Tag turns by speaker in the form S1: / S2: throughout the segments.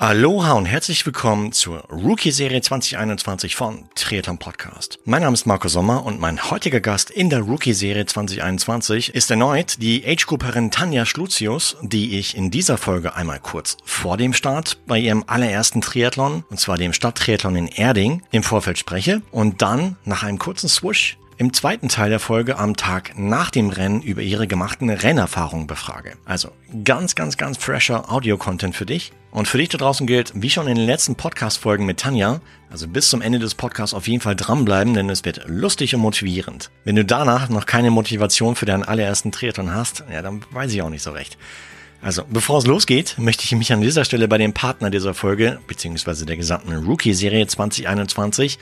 S1: Aloha und herzlich willkommen zur Rookie-Serie 2021 von Triathlon Podcast. Mein Name ist Marco Sommer und mein heutiger Gast in der Rookie-Serie 2021 ist erneut die Age-Grupperin Tanja Schlutius, die ich in dieser Folge einmal kurz vor dem Start bei ihrem allerersten Triathlon, und zwar dem Stadttriathlon in Erding, im Vorfeld spreche und dann nach einem kurzen Swoosh im zweiten Teil der Folge am Tag nach dem Rennen über ihre gemachten Rennerfahrungen befrage. Also ganz, ganz, ganz fresher Audio-Content für dich. Und für dich da draußen gilt, wie schon in den letzten Podcast-Folgen mit Tanja, also bis zum Ende des Podcasts auf jeden Fall dranbleiben, denn es wird lustig und motivierend. Wenn du danach noch keine Motivation für deinen allerersten Triathlon hast, ja, dann weiß ich auch nicht so recht. Also, bevor es losgeht, möchte ich mich an dieser Stelle bei dem Partner dieser Folge, beziehungsweise der gesamten Rookie-Serie 2021,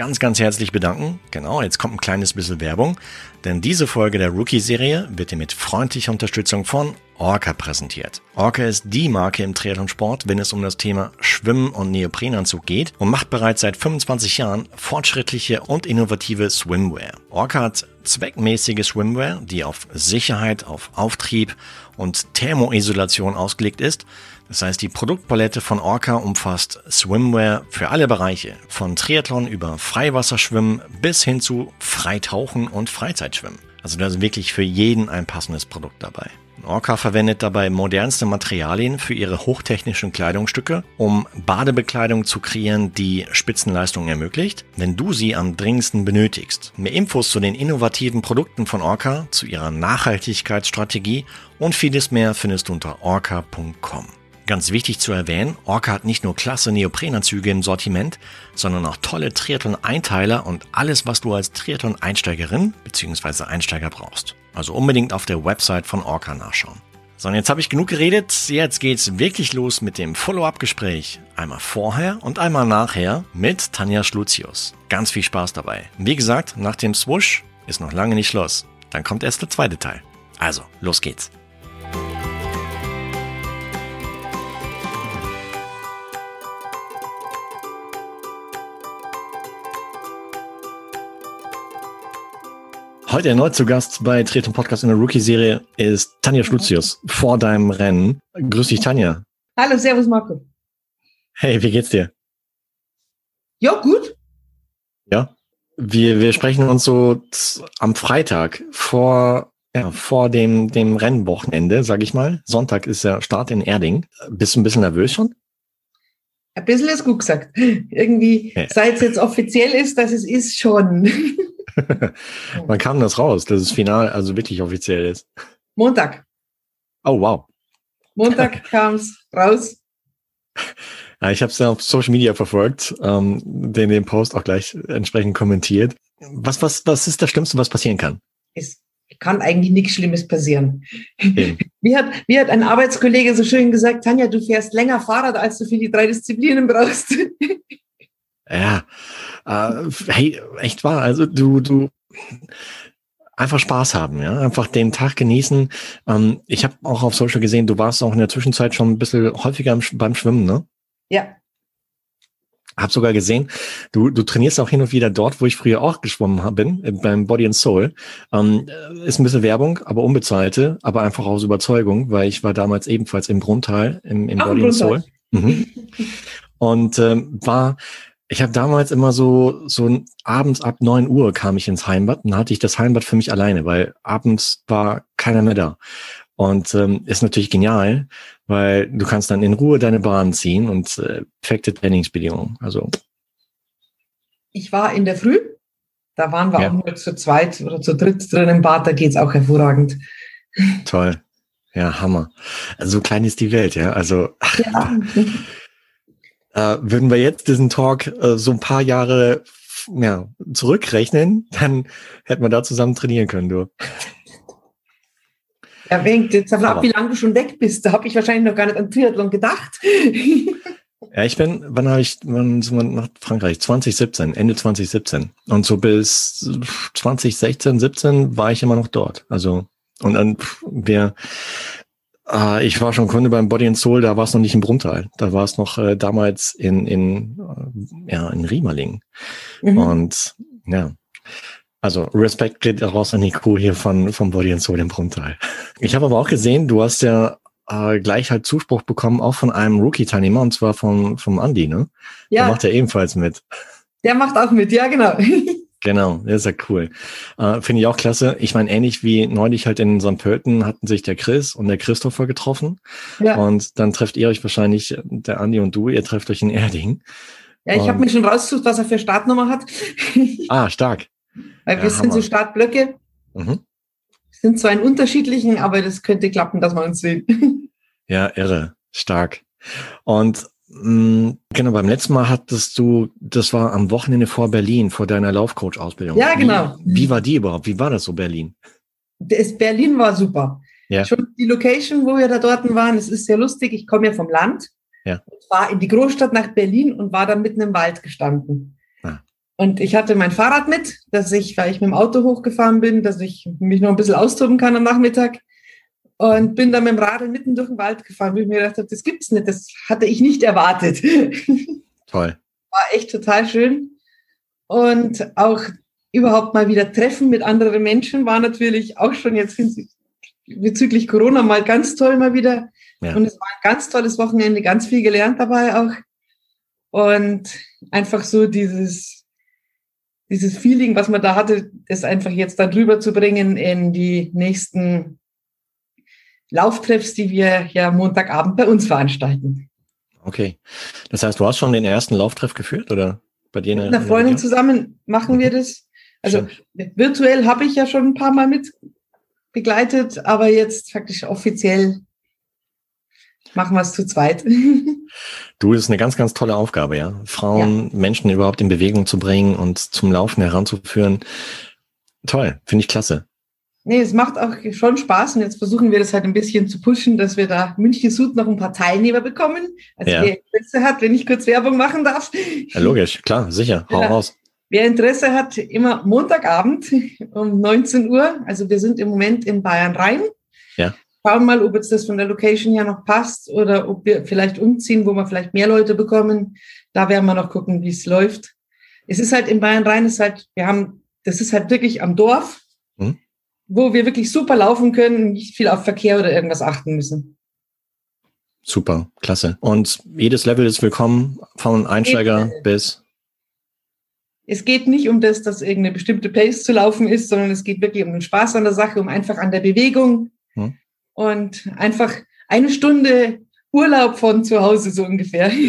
S1: ganz, ganz herzlich bedanken. Genau, jetzt kommt ein kleines bisschen Werbung, denn diese Folge der Rookie-Serie wird dir mit freundlicher Unterstützung von Orca präsentiert. Orca ist die Marke im Triathlonsport, wenn es um das Thema Schwimmen und Neoprenanzug geht und macht bereits seit 25 Jahren fortschrittliche und innovative Swimwear. Orca hat zweckmäßige Swimwear, die auf Sicherheit, auf Auftrieb und Thermoisolation ausgelegt ist. Das heißt, die Produktpalette von Orca umfasst Swimwear für alle Bereiche, von Triathlon über Freiwasserschwimmen bis hin zu Freitauchen und Freizeitschwimmen. Also da ist wirklich für jeden ein passendes Produkt dabei. Orca verwendet dabei modernste Materialien für ihre hochtechnischen Kleidungsstücke, um Badebekleidung zu kreieren, die Spitzenleistung ermöglicht, wenn du sie am dringendsten benötigst. Mehr Infos zu den innovativen Produkten von Orca, zu ihrer Nachhaltigkeitsstrategie und vieles mehr findest du unter orca.com. Ganz wichtig zu erwähnen, Orca hat nicht nur klasse Neoprenanzüge im Sortiment, sondern auch tolle Triathlon-Einteiler und alles, was du als Triathlon-Einsteigerin bzw. Einsteiger brauchst. Also unbedingt auf der Website von Orca nachschauen. So, und jetzt habe ich genug geredet. Jetzt geht's wirklich los mit dem Follow-up-Gespräch. Einmal vorher und einmal nachher mit Tanja Schlutius. Ganz viel Spaß dabei. Wie gesagt, nach dem Swoosh ist noch lange nicht Schluss. Dann kommt erst der zweite Teil. Also, los geht's. Heute erneut zu Gast bei Tretum Podcast in der Rookie-Serie ist Tanja Schlutius vor deinem Rennen. Grüß dich, Tanja.
S2: Hallo, Servus, Marco.
S1: Hey, wie geht's dir?
S2: Ja, gut.
S1: Ja. Wir, wir sprechen uns so am Freitag vor, ja, vor dem, dem Rennwochenende, sag ich mal. Sonntag ist der Start in Erding. Bist du ein bisschen nervös schon?
S2: Ein bisschen ist gut gesagt. Irgendwie, seit es jetzt offiziell ist, dass es ist, schon.
S1: Wann kam das raus, dass es final also wirklich offiziell ist?
S2: Montag.
S1: Oh, wow.
S2: Montag kam es raus.
S1: Ja, ich habe es ja auf Social Media verfolgt, ähm, den, den Post auch gleich entsprechend kommentiert. Was, was, was ist das Schlimmste, was passieren kann?
S2: Es kann eigentlich nichts Schlimmes passieren. Okay. Wie, hat, wie hat ein Arbeitskollege so schön gesagt, Tanja, du fährst länger Fahrrad, als du für die drei Disziplinen brauchst.
S1: Ja, äh, hey, echt wahr. Also du, du einfach Spaß haben, ja, einfach den Tag genießen. Ähm, ich habe auch auf Social gesehen, du warst auch in der Zwischenzeit schon ein bisschen häufiger beim Schwimmen, ne?
S2: Ja.
S1: Hab sogar gesehen, du, du trainierst auch hin und wieder dort, wo ich früher auch geschwommen bin, beim Body and Soul. Ähm, ist ein bisschen Werbung, aber unbezahlte, aber einfach aus Überzeugung, weil ich war damals ebenfalls im Grundteil, im, im Body and Soul. Mhm. Und ähm, war ich habe damals immer so, so abends ab neun Uhr kam ich ins Heimbad und hatte ich das Heimbad für mich alleine, weil abends war keiner mehr da. Und ähm, ist natürlich genial, weil du kannst dann in Ruhe deine Bahn ziehen und äh, perfekte Trainingsbedingungen. Also
S2: ich war in der Früh, da waren wir ja. auch nur zu zweit oder zu dritt drin im Bad, da geht's auch hervorragend.
S1: Toll. Ja, Hammer. Also so klein ist die Welt, ja. Also ja. Äh, würden wir jetzt diesen Talk äh, so ein paar Jahre ja, zurückrechnen, dann hätten wir da zusammen trainieren können, du.
S2: Ja, hängt jetzt davon ab, wie lange du schon weg bist. Da habe ich wahrscheinlich noch gar nicht an Triathlon gedacht.
S1: ja, ich bin, wann habe ich, wann sind wir nach Frankreich? 2017, Ende 2017. Und so bis 2016, 17 war ich immer noch dort. Also, und dann, wir, äh, ich war schon Kunde beim Body and Soul, da war es noch nicht im Brunntal. Da war es noch äh, damals in, in, äh, ja, in Riemerling. Mhm. Und ja, Also Respekt geht raus an die Crew hier von, vom Body and Soul im Brunnteil. Ich habe aber auch gesehen, du hast ja äh, gleich halt Zuspruch bekommen, auch von einem Rookie-Teilnehmer, und zwar vom, vom Andy, ne? Ja. Der macht ja ebenfalls mit.
S2: Der macht auch mit, ja, genau.
S1: Genau, das ist ja cool. Äh, Finde ich auch klasse. Ich meine, ähnlich wie neulich halt in St. Pölten hatten sich der Chris und der Christopher getroffen. Ja. Und dann trefft ihr euch wahrscheinlich, der Andi und du, ihr trefft euch in Erding.
S2: Ja, ich habe mir schon rausgesucht, was er für Startnummer hat.
S1: ah, stark.
S2: Weil ja, wir sind so Startblöcke. Mhm. Sind zwar in unterschiedlichen, aber das könnte klappen, dass wir uns sehen.
S1: ja, irre. Stark. Und genau, beim letzten Mal hattest du, das war am Wochenende vor Berlin, vor deiner Laufcoach-Ausbildung.
S2: Ja, genau.
S1: Wie, wie, war die überhaupt? Wie war das so, Berlin?
S2: Das Berlin war super. Ja. Schon die Location, wo wir da dort waren, es ist sehr lustig. Ich komme ja vom Land. Ja. War in die Großstadt nach Berlin und war dann mitten im Wald gestanden. Und ich hatte mein Fahrrad mit, dass ich, weil ich mit dem Auto hochgefahren bin, dass ich mich noch ein bisschen austoben kann am Nachmittag. Und bin dann mit dem Radl mitten durch den Wald gefahren, wo ich mir gedacht habe, das gibt's nicht, das hatte ich nicht erwartet.
S1: Toll.
S2: War echt total schön. Und auch überhaupt mal wieder Treffen mit anderen Menschen war natürlich auch schon jetzt bezüglich Corona mal ganz toll mal wieder. Ja. Und es war ein ganz tolles Wochenende, ganz viel gelernt dabei auch. Und einfach so dieses, dieses Feeling, was man da hatte, das einfach jetzt dann drüber zu bringen in die nächsten Lauftreffs, die wir ja Montagabend bei uns veranstalten.
S1: Okay. Das heißt, du hast schon den ersten Lauftreff geführt oder bei dir?
S2: Mit einer Freundin zusammen machen wir mhm. das. Also Schön. virtuell habe ich ja schon ein paar Mal mit begleitet, aber jetzt faktisch offiziell machen wir es zu zweit.
S1: Du, das ist eine ganz, ganz tolle Aufgabe, ja. Frauen, ja. Menschen überhaupt in Bewegung zu bringen und zum Laufen heranzuführen. Toll, finde ich klasse.
S2: Nee, es macht auch schon Spaß und jetzt versuchen wir das halt ein bisschen zu pushen, dass wir da München Süd noch ein paar Teilnehmer bekommen. Also ja. wer Interesse hat, wenn ich kurz Werbung machen darf.
S1: Ja, logisch, klar, sicher, hau ja. raus.
S2: Wer Interesse hat, immer Montagabend um 19 Uhr. Also wir sind im Moment in Bayern Rhein.
S1: Ja
S2: schauen mal, ob jetzt das von der Location her noch passt oder ob wir vielleicht umziehen, wo wir vielleicht mehr Leute bekommen. Da werden wir noch gucken, wie es läuft. Es ist halt in Bayern Rhein, ist halt, wir haben, das ist halt wirklich am Dorf. Wo wir wirklich super laufen können, nicht viel auf Verkehr oder irgendwas achten müssen.
S1: Super, klasse. Und jedes Level ist willkommen, von Einsteiger bis.
S2: Es geht nicht um das, dass irgendeine bestimmte Pace zu laufen ist, sondern es geht wirklich um den Spaß an der Sache, um einfach an der Bewegung. Hm und einfach eine Stunde Urlaub von zu Hause so ungefähr.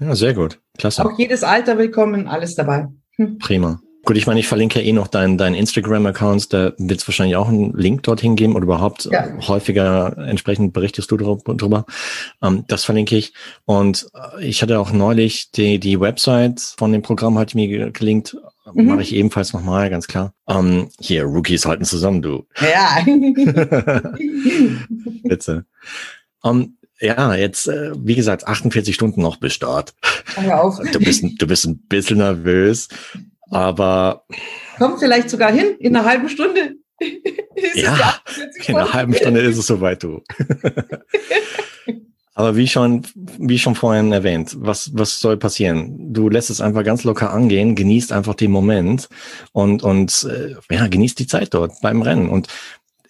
S1: Ja, sehr gut. Klasse.
S2: Auch jedes Alter willkommen, alles dabei.
S1: Hm. Prima. Gut, ich meine, ich verlinke ja eh noch deinen dein Instagram-Account, da wird es wahrscheinlich auch einen Link dorthin geben oder überhaupt ja. häufiger entsprechend berichtest du drüber. Ähm, das verlinke ich. Und äh, ich hatte auch neulich die, die Website von dem Programm hat mir gelinkt, mhm. mache ich ebenfalls nochmal, ganz klar. Ähm, hier, Rookies halten zusammen, du.
S2: Ja.
S1: Bitte. Um, ja, jetzt, äh, wie gesagt, 48 Stunden noch bis Start.
S2: Hör auf.
S1: Du bist, du bist ein bisschen nervös, aber.
S2: Kommt vielleicht sogar hin, in einer halben Stunde.
S1: ja, in einer halben Stunde ist es soweit, du. Aber wie schon, wie schon vorhin erwähnt, was, was soll passieren? Du lässt es einfach ganz locker angehen, genießt einfach den Moment und, und äh, ja, genießt die Zeit dort beim Rennen. Und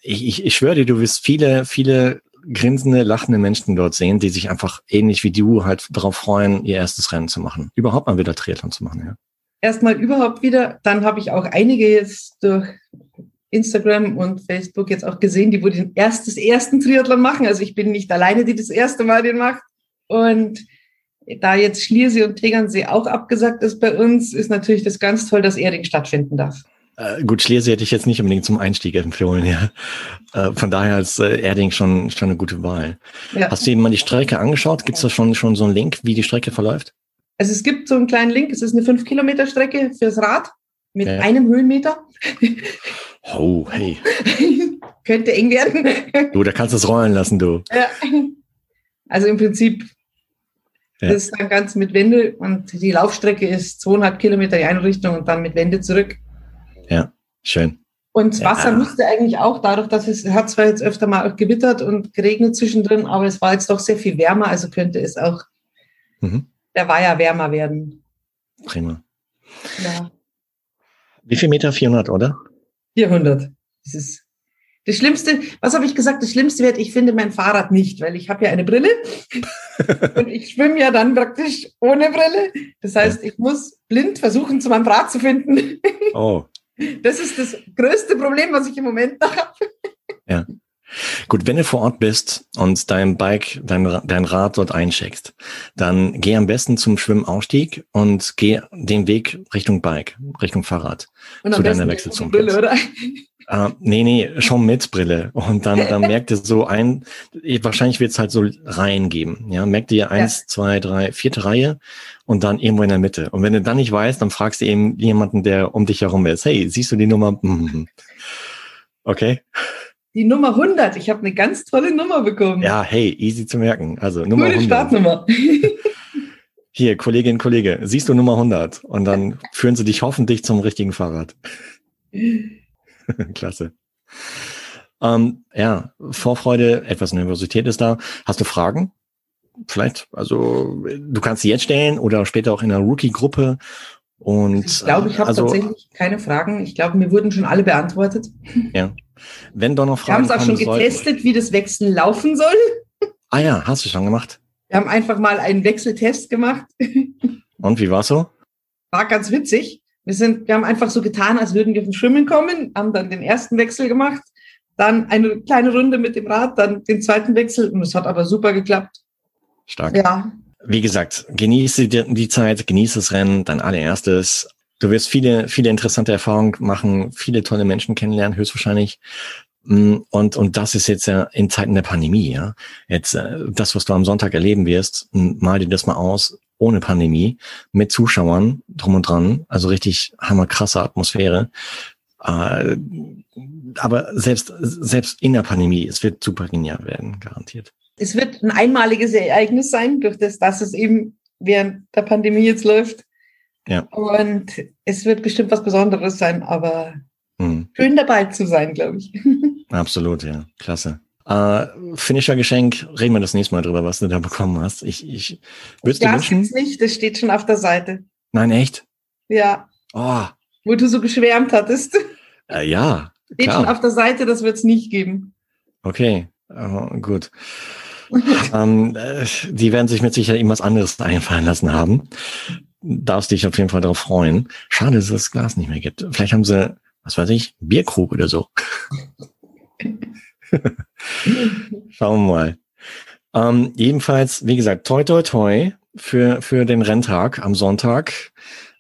S1: ich, ich, ich schwöre dir, du wirst viele, viele grinsende, lachende Menschen dort sehen, die sich einfach ähnlich wie du halt darauf freuen, ihr erstes Rennen zu machen. Überhaupt mal wieder Triathlon zu machen, ja.
S2: Erstmal überhaupt wieder. Dann habe ich auch einige jetzt durch Instagram und Facebook jetzt auch gesehen, die wo den erstes ersten Triathlon machen. Also ich bin nicht alleine, die das erste Mal den macht. Und da jetzt Schliersee und Tegernsee auch abgesagt ist bei uns, ist natürlich das ganz toll, dass Erding stattfinden darf.
S1: Äh, gut, Schliersee hätte ich jetzt nicht unbedingt zum Einstieg empfohlen, ja. Äh, von daher ist äh, Erding schon, schon eine gute Wahl. Ja. Hast du eben mal die Strecke angeschaut? Gibt es da schon, schon so einen Link, wie die Strecke verläuft?
S2: Also es gibt so einen kleinen Link, es ist eine 5-Kilometer-Strecke fürs Rad mit ja. einem Höhenmeter.
S1: Oh, hey.
S2: Könnte eng werden.
S1: du, da kannst du es rollen lassen, du. Ja.
S2: Also im Prinzip ja. das ist dann ganz mit Wende und die Laufstrecke ist zweieinhalb Kilometer in eine Richtung und dann mit Wende zurück.
S1: Ja, schön.
S2: Und das Wasser ja. müsste eigentlich auch, dadurch, dass es hat zwar jetzt öfter mal gewittert und geregnet zwischendrin, aber es war jetzt doch sehr viel wärmer, also könnte es auch mhm. Der Weiher wärmer werden.
S1: Prima. Ja. Wie viel Meter? 400, oder?
S2: 400. Das ist das Schlimmste, was habe ich gesagt? Das Schlimmste wird, ich finde mein Fahrrad nicht, weil ich habe ja eine Brille und ich schwimme ja dann praktisch ohne Brille. Das heißt, ich muss blind versuchen, zu meinem Rad zu finden.
S1: Oh.
S2: Das ist das größte Problem, was ich im Moment habe.
S1: Ja. Gut, wenn du vor Ort bist und dein Bike, dein, dein Rad dort eincheckst, dann geh am besten zum Schwimmausstieg und geh den Weg Richtung Bike, Richtung Fahrrad.
S2: Und zu deiner Wechselzone. Brille, oder?
S1: Uh, nee, nee, schon mit Brille. Und dann, dann merkt ihr so ein, wahrscheinlich wird es halt so Reihen geben. Ja, merkt ihr eins, ja. zwei, drei, vierte Reihe und dann irgendwo in der Mitte. Und wenn du dann nicht weißt, dann fragst du eben jemanden, der um dich herum ist. Hey, siehst du die Nummer? Okay.
S2: Die Nummer 100. Ich habe eine ganz tolle Nummer bekommen.
S1: Ja, hey, easy zu merken. Also Nummer
S2: Coole
S1: 100.
S2: Startnummer.
S1: Hier, Kollegin, Kollege, siehst du Nummer 100? Und dann führen sie dich hoffentlich zum richtigen Fahrrad. Klasse. Ähm, ja, Vorfreude, etwas Nervosität ist da. Hast du Fragen? Vielleicht, also du kannst sie jetzt stellen oder später auch in der Rookie-Gruppe. Und
S2: ich glaube, ich habe also, tatsächlich keine Fragen. Ich glaube, mir wurden schon alle beantwortet.
S1: Ja. Wenn doch noch Fragen
S2: Wir haben es auch schon getestet, sollten. wie das Wechseln laufen soll.
S1: Ah ja, hast du schon gemacht?
S2: Wir haben einfach mal einen Wechseltest gemacht.
S1: Und wie war so?
S2: War ganz witzig. Wir sind, wir haben einfach so getan, als würden wir vom Schwimmen kommen, haben dann den ersten Wechsel gemacht, dann eine kleine Runde mit dem Rad, dann den zweiten Wechsel und es hat aber super geklappt.
S1: Stark.
S2: Ja.
S1: Wie gesagt, genieße die, die Zeit, genieße das Rennen, dein allererstes. Du wirst viele, viele interessante Erfahrungen machen, viele tolle Menschen kennenlernen, höchstwahrscheinlich. Mm, und, und das ist jetzt ja in Zeiten der Pandemie, ja. Jetzt, äh, das, was du am Sonntag erleben wirst, mal dir das mal aus ohne Pandemie, mit Zuschauern drum und dran, also richtig hammerkrasse Atmosphäre. Äh, aber selbst, selbst in der Pandemie, es wird super genial werden, garantiert.
S2: Es wird ein einmaliges Ereignis sein, durch das, dass es eben während der Pandemie jetzt läuft.
S1: Ja.
S2: Und es wird bestimmt was Besonderes sein, aber hm. schön dabei zu sein, glaube ich.
S1: Absolut, ja. Klasse. Äh, Finisher-Geschenk, reden wir das nächste Mal drüber, was du da bekommen hast. Ich, ich
S2: ja,
S1: du wünschen?
S2: nicht, das steht schon auf der Seite.
S1: Nein, echt?
S2: Ja.
S1: Oh.
S2: Wo du so geschwärmt hattest.
S1: Äh, ja.
S2: Steht klar. schon auf der Seite, das wird es nicht geben.
S1: Okay, gut. ähm, äh, die werden sich mit Sicherheit irgendwas anderes einfallen lassen haben. Darfst dich auf jeden Fall darauf freuen. Schade, dass es das Glas nicht mehr gibt. Vielleicht haben sie, was weiß ich, Bierkrug oder so. Schauen wir mal. Ähm, jedenfalls, wie gesagt, toi toi toi für, für den Renntag am Sonntag.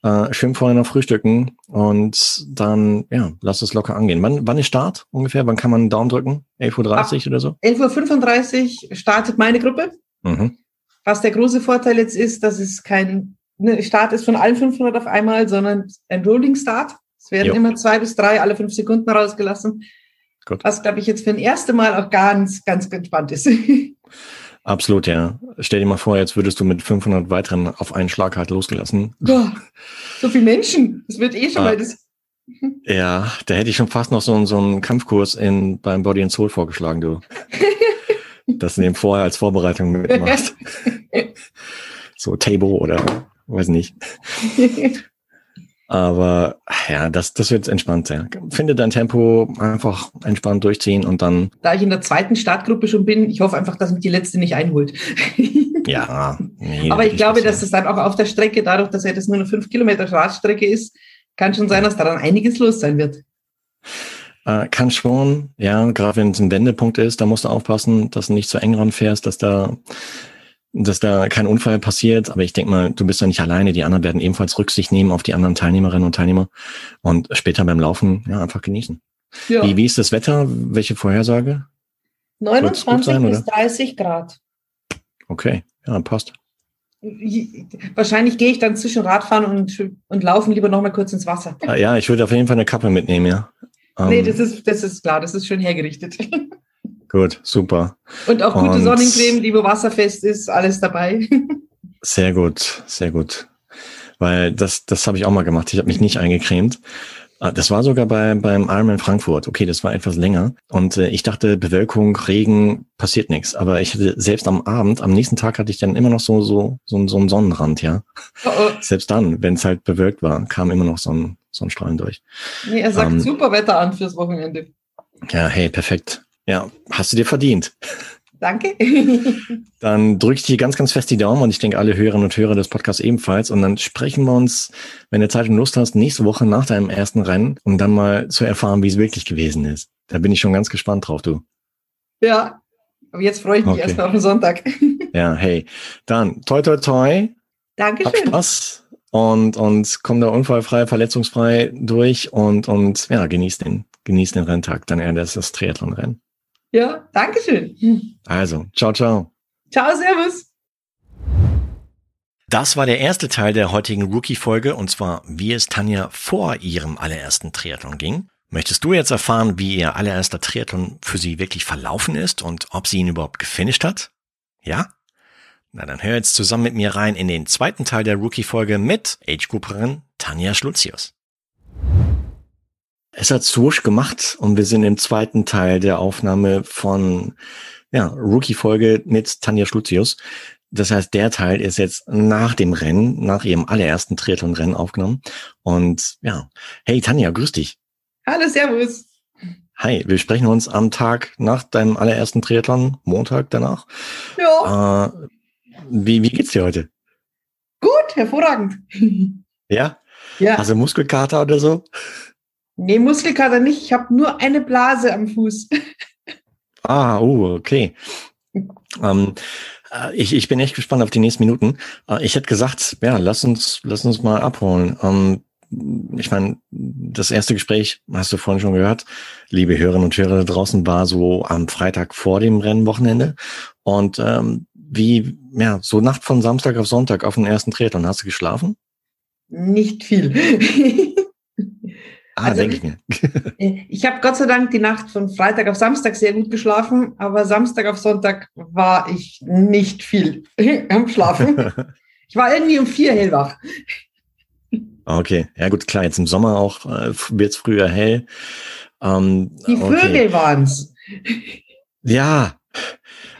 S1: Äh, schön vorher noch frühstücken und dann, ja, lass es locker angehen. Wann, wann ist Start ungefähr? Wann kann man einen Daumen drücken? 11.30 Uhr oder so?
S2: 11.35 Uhr startet meine Gruppe. Mhm. Was der große Vorteil jetzt ist, dass es kein ne, Start ist von allen 500 auf einmal, sondern ein Rolling Start. Es werden jo. immer zwei bis drei alle fünf Sekunden rausgelassen. Gut. Was, glaube ich, jetzt für ein erstes Mal auch ganz, ganz entspannt ist.
S1: Absolut, ja. Stell dir mal vor, jetzt würdest du mit 500 weiteren auf einen Schlag halt losgelassen.
S2: Boah, so viele Menschen. Das wird eh schon ah, mal das.
S1: Ja, da hätte ich schon fast noch so, so einen Kampfkurs in, beim Body and Soul vorgeschlagen, du. Dass du den vorher als Vorbereitung mitmachst. so Tabo oder weiß nicht. Aber ja, das, das wird entspannt sein. Finde dein Tempo einfach entspannt durchziehen und dann.
S2: Da ich in der zweiten Startgruppe schon bin, ich hoffe einfach, dass mich die letzte nicht einholt.
S1: ja.
S2: Nee, Aber ich glaube, dass es dann auch auf der Strecke, dadurch, dass ja das nur eine fünf Kilometer Radstrecke ist, kann schon sein, dass da dann einiges los sein wird.
S1: Äh, kann schon, ja, gerade wenn es ein Wendepunkt ist, da musst du aufpassen, dass du nicht zu eng ranfährst, dass da dass da kein Unfall passiert. Aber ich denke mal, du bist ja nicht alleine. Die anderen werden ebenfalls Rücksicht nehmen auf die anderen Teilnehmerinnen und Teilnehmer und später beim Laufen ja einfach genießen. Ja. Wie, wie ist das Wetter? Welche Vorhersage?
S2: 29 sein, bis 30 Grad.
S1: Okay, ja, passt.
S2: Wahrscheinlich gehe ich dann zwischen Radfahren und, und Laufen lieber noch mal kurz ins Wasser.
S1: Ah, ja, ich würde auf jeden Fall eine Kappe mitnehmen, ja.
S2: Nee, ähm, das ist, das ist klar, das ist schön hergerichtet.
S1: Gut, super.
S2: Und auch gute Und Sonnencreme, die wo wasserfest ist, alles dabei.
S1: Sehr gut, sehr gut. Weil das, das habe ich auch mal gemacht. Ich habe mich nicht eingecremt. Ah, das war sogar bei, beim Ironman Frankfurt. Okay, das war etwas länger. Und äh, ich dachte, Bewölkung, Regen, passiert nichts. Aber ich hatte selbst am Abend, am nächsten Tag hatte ich dann immer noch so, so, so, so einen Sonnenrand, ja. Oh oh. Selbst dann, wenn es halt bewölkt war, kam immer noch so ein, so ein Strahlen durch.
S2: Nee, er sagt ähm, super Wetter an fürs Wochenende.
S1: Ja, hey, perfekt. Ja, hast du dir verdient.
S2: Danke.
S1: dann drücke ich dir ganz, ganz fest die Daumen und ich denke, alle Hörerinnen und Hörer des Podcasts ebenfalls. Und dann sprechen wir uns, wenn du Zeit und Lust hast, nächste Woche nach deinem ersten Rennen, um dann mal zu erfahren, wie es wirklich gewesen ist. Da bin ich schon ganz gespannt drauf, du.
S2: Ja, aber jetzt freue ich mich okay. erstmal auf den Sonntag.
S1: ja, hey. Dann, toi, toi, toi.
S2: Dankeschön.
S1: Hab Spaß und, und komm da unfallfrei, verletzungsfrei durch und, und ja, genieß den, genieß den Renntag. Dann eher das, das Triathlon-Rennen.
S2: Ja, danke schön.
S1: Also, ciao, ciao.
S2: Ciao, servus.
S1: Das war der erste Teil der heutigen Rookie-Folge und zwar, wie es Tanja vor ihrem allerersten Triathlon ging. Möchtest du jetzt erfahren, wie ihr allererster Triathlon für sie wirklich verlaufen ist und ob sie ihn überhaupt gefinisht hat? Ja? Na, dann hör jetzt zusammen mit mir rein in den zweiten Teil der Rookie-Folge mit Age-Grouperin Tanja Schlutzius. Es hat swoosh gemacht und wir sind im zweiten Teil der Aufnahme von ja, Rookie-Folge mit Tanja Schlutzius. Das heißt, der Teil ist jetzt nach dem Rennen, nach ihrem allerersten Triathlon-Rennen aufgenommen. Und ja, hey Tanja, grüß dich.
S2: Hallo, Servus.
S1: Hi, wir sprechen uns am Tag nach deinem allerersten Triathlon, Montag danach. Ja. Äh, wie, wie geht's dir heute?
S2: Gut, hervorragend.
S1: Ja? Ja. Also Muskelkater oder so?
S2: Nee, Muskelkater nicht. Ich habe nur eine Blase am Fuß.
S1: ah, uh, okay. Ähm, äh, ich, ich bin echt gespannt auf die nächsten Minuten. Äh, ich hätte gesagt, ja, lass uns, lass uns mal abholen. Ähm, ich meine, das erste Gespräch hast du vorhin schon gehört, liebe Hörerinnen und Hörer da draußen, war so am Freitag vor dem Rennwochenende. Und ähm, wie, ja, so Nacht von Samstag auf Sonntag auf den ersten Triathlon, hast du geschlafen?
S2: Nicht viel.
S1: Ah, also, denke ich mir.
S2: Äh, ich habe Gott sei Dank die Nacht von Freitag auf Samstag sehr gut geschlafen, aber Samstag auf Sonntag war ich nicht viel am Schlafen. ich war irgendwie um vier hellwach.
S1: Okay, ja gut, klar, jetzt im Sommer auch äh, wird es früher hell.
S2: Ähm, die Vögel okay. waren's.
S1: Ja,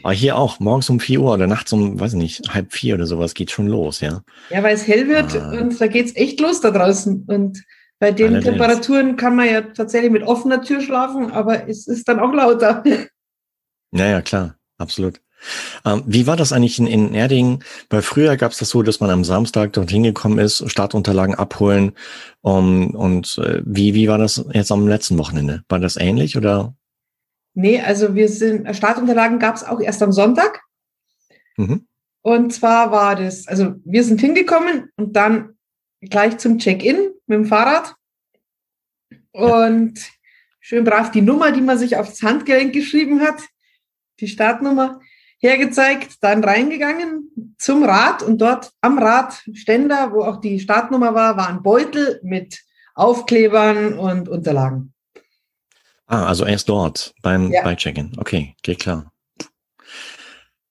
S1: aber hier auch, morgens um vier Uhr oder nachts um, weiß ich nicht, halb vier oder sowas geht schon los, ja.
S2: Ja, weil es hell wird ah. und da geht's echt los da draußen. Und bei den Allerdings. Temperaturen kann man ja tatsächlich mit offener Tür schlafen, aber es ist dann auch lauter.
S1: Naja, klar, absolut. Ähm, wie war das eigentlich in, in Erding? Weil früher gab es das so, dass man am Samstag dorthin gekommen ist, Startunterlagen abholen. Um, und äh, wie, wie war das jetzt am letzten Wochenende? War das ähnlich oder?
S2: Nee, also wir sind, Startunterlagen gab es auch erst am Sonntag. Mhm. Und zwar war das, also wir sind hingekommen und dann gleich zum Check-in mit dem Fahrrad und schön brav die Nummer, die man sich aufs Handgelenk geschrieben hat, die Startnummer hergezeigt, dann reingegangen zum Rad und dort am Radständer, wo auch die Startnummer war, war ein Beutel mit Aufklebern und Unterlagen.
S1: Ah, also erst dort beim ja. bei Check-in. Okay, geht klar.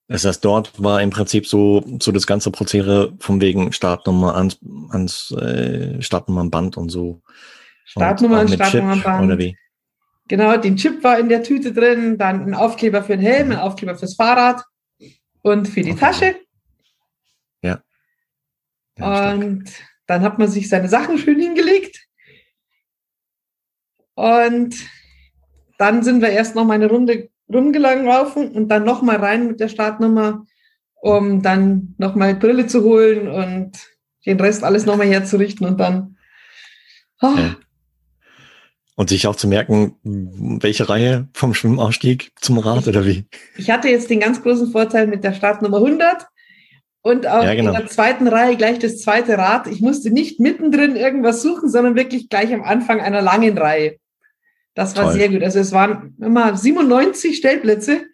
S1: Das heißt, dort war im Prinzip so, so das ganze Prozedere vom wegen Startnummer ans, ans äh, Startnummernband und so.
S2: Startnummer und Startnummernband. Oder wie? Genau, den Chip war in der Tüte drin, dann ein Aufkleber für den Helm, ein Aufkleber fürs Fahrrad und für die okay. Tasche.
S1: Ja.
S2: ja und stark. dann hat man sich seine Sachen schön hingelegt. Und dann sind wir erst noch mal eine Runde rumgelaufen und dann nochmal rein mit der Startnummer, um dann nochmal Brille zu holen und den Rest alles nochmal herzurichten und dann.
S1: Oh. Ja. Und sich auch zu merken, welche Reihe vom Schwimmausstieg zum Rad oder wie?
S2: Ich hatte jetzt den ganz großen Vorteil mit der Startnummer 100 und auch ja, genau. in der zweiten Reihe gleich das zweite Rad. Ich musste nicht mittendrin irgendwas suchen, sondern wirklich gleich am Anfang einer langen Reihe. Das war Toll. sehr gut. Also es waren immer 97 Stellplätze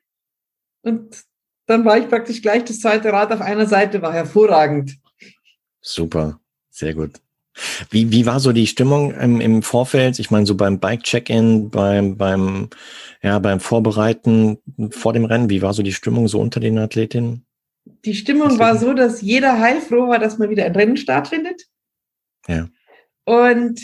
S2: und dann war ich praktisch gleich das zweite Rad auf einer Seite, war hervorragend.
S1: Super, sehr gut. Wie, wie war so die Stimmung im, im Vorfeld? Ich meine, so beim Bike-Check-In, beim, beim, ja, beim Vorbereiten vor dem Rennen, wie war so die Stimmung so unter den Athletinnen?
S2: Die Stimmung war so, dass jeder heilfroh war, dass mal wieder ein Rennen stattfindet.
S1: Ja.
S2: Und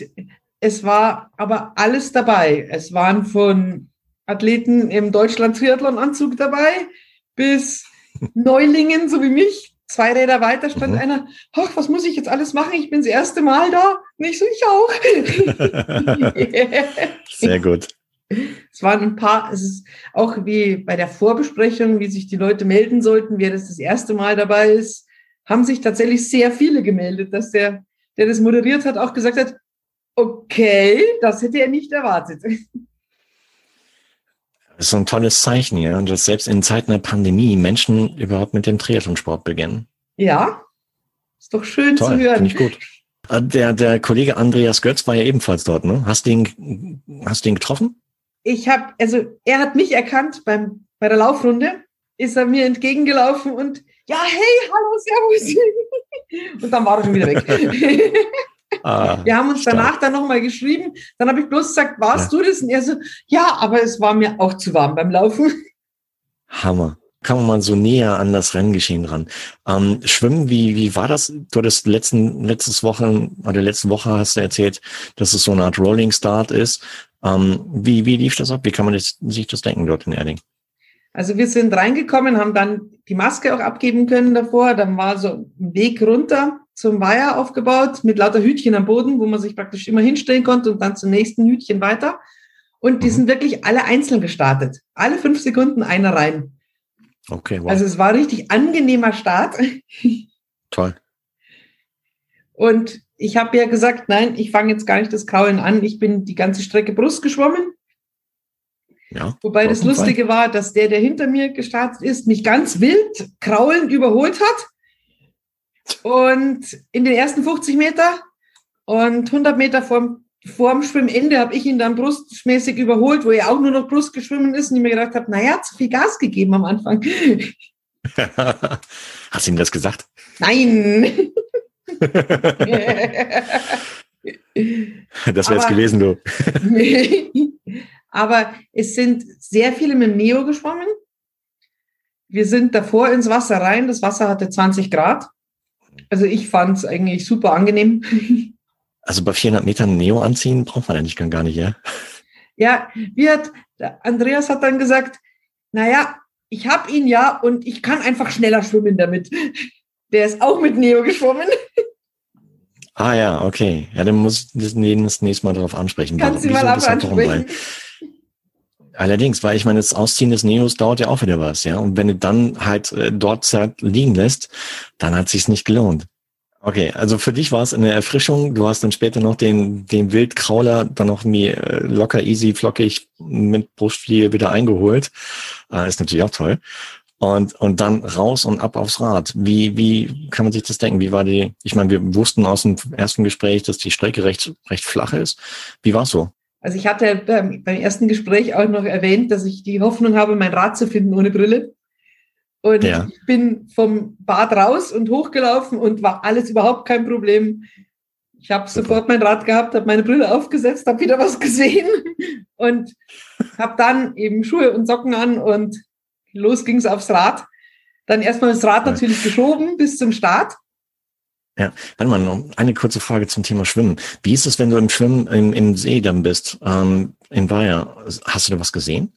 S2: es war aber alles dabei. Es waren von Athleten im Deutschland-Triathlon-Anzug dabei bis Neulingen, so wie mich. Zwei Räder weiter stand mhm. einer, ach, was muss ich jetzt alles machen? Ich bin das erste Mal da. Nicht so, ich auch.
S1: Sehr gut.
S2: Es waren ein paar, es ist auch wie bei der Vorbesprechung, wie sich die Leute melden sollten, wer das das erste Mal dabei ist, haben sich tatsächlich sehr viele gemeldet, dass der, der das moderiert hat, auch gesagt hat, okay, das hätte er nicht erwartet.
S1: Das ist so ein tolles Zeichen, ja, dass selbst in Zeiten der Pandemie Menschen überhaupt mit dem Triathlonsport beginnen.
S2: Ja, ist doch schön Toll, zu hören.
S1: Finde ich gut. Äh, der, der Kollege Andreas Götz war ja ebenfalls dort, ne? Hast du ihn, hast du ihn getroffen?
S2: ich habe, also er hat mich erkannt beim, bei der Laufrunde, ist er mir entgegengelaufen und ja, hey, hallo, servus. und dann war er schon wieder weg. ah, wir haben uns stark. danach dann nochmal geschrieben. Dann habe ich bloß gesagt, warst ja. du das? Und er so, ja, aber es war mir auch zu warm beim Laufen.
S1: Hammer. Kann man mal so näher an das Renngeschehen ran. Ähm, Schwimmen, wie, wie war das? Du hattest letzten, letztes Woche oder letzte Woche hast du erzählt, dass es so eine Art Rolling Start ist. Ähm, wie, wie lief das ab? Wie kann man das, sich das denken dort in Erding?
S2: Also wir sind reingekommen, haben dann die Maske auch abgeben können davor. Dann war so ein Weg runter zum Weiher aufgebaut mit lauter Hütchen am Boden, wo man sich praktisch immer hinstellen konnte und dann zum nächsten Hütchen weiter. Und die mhm. sind wirklich alle einzeln gestartet. Alle fünf Sekunden einer rein.
S1: Okay,
S2: wow. Also es war richtig angenehmer Start.
S1: Toll.
S2: Und ich habe ja gesagt, nein, ich fange jetzt gar nicht das Kraulen an. Ich bin die ganze Strecke Brust geschwommen. Ja, Wobei das Lustige war, dass der, der hinter mir gestartet ist, mich ganz wild kraulen überholt hat. Und in den ersten 50 Meter und 100 Meter vorm, vorm Schwimmende habe ich ihn dann brustmäßig überholt, wo er auch nur noch Brust geschwommen ist und ich mir gedacht habe, naja, zu viel Gas gegeben am Anfang.
S1: Hast du ihm das gesagt?
S2: Nein.
S1: das wäre jetzt gewesen, du.
S2: aber es sind sehr viele mit dem Neo geschwommen. Wir sind davor ins Wasser rein. Das Wasser hatte 20 Grad. Also ich fand es eigentlich super angenehm.
S1: Also bei 400 Metern Neo anziehen braucht man eigentlich gar nicht, ja?
S2: Ja, wie hat, Andreas hat dann gesagt, naja, ich habe ihn ja und ich kann einfach schneller schwimmen damit. Der ist auch mit Neo geschwommen.
S1: Ah ja, okay. Ja, dann muss ich das nächste Mal darauf ansprechen.
S2: Kannst du mal ansprechen.
S1: Allerdings, weil ich meine, das Ausziehen des Neos dauert ja auch wieder was, ja. Und wenn du dann halt äh, dort liegen lässt, dann hat sich's nicht gelohnt. Okay, also für dich war es eine Erfrischung. Du hast dann später noch den, den Wildkrauler dann noch mir äh, locker, easy, flockig mit Brustfliege wieder eingeholt. Äh, ist natürlich auch toll und, und dann raus und ab aufs Rad. Wie, wie kann man sich das denken? Wie war die, ich meine, wir wussten aus dem ersten Gespräch, dass die Strecke recht, recht flach ist. Wie war es so?
S2: Also ich hatte beim, beim ersten Gespräch auch noch erwähnt, dass ich die Hoffnung habe, mein Rad zu finden ohne Brille. Und ja. ich bin vom Bad raus und hochgelaufen und war alles überhaupt kein Problem. Ich habe sofort mein Rad gehabt, habe meine Brille aufgesetzt, habe wieder was gesehen und habe dann eben Schuhe und Socken an und los ging es aufs Rad. Dann erstmal das Rad natürlich geschoben bis zum Start.
S1: Ja, warte mal, noch eine kurze Frage zum Thema Schwimmen. Wie ist es, wenn du im Schwimmen im, im See dann bist, ähm, in Weiher? Hast du da was gesehen?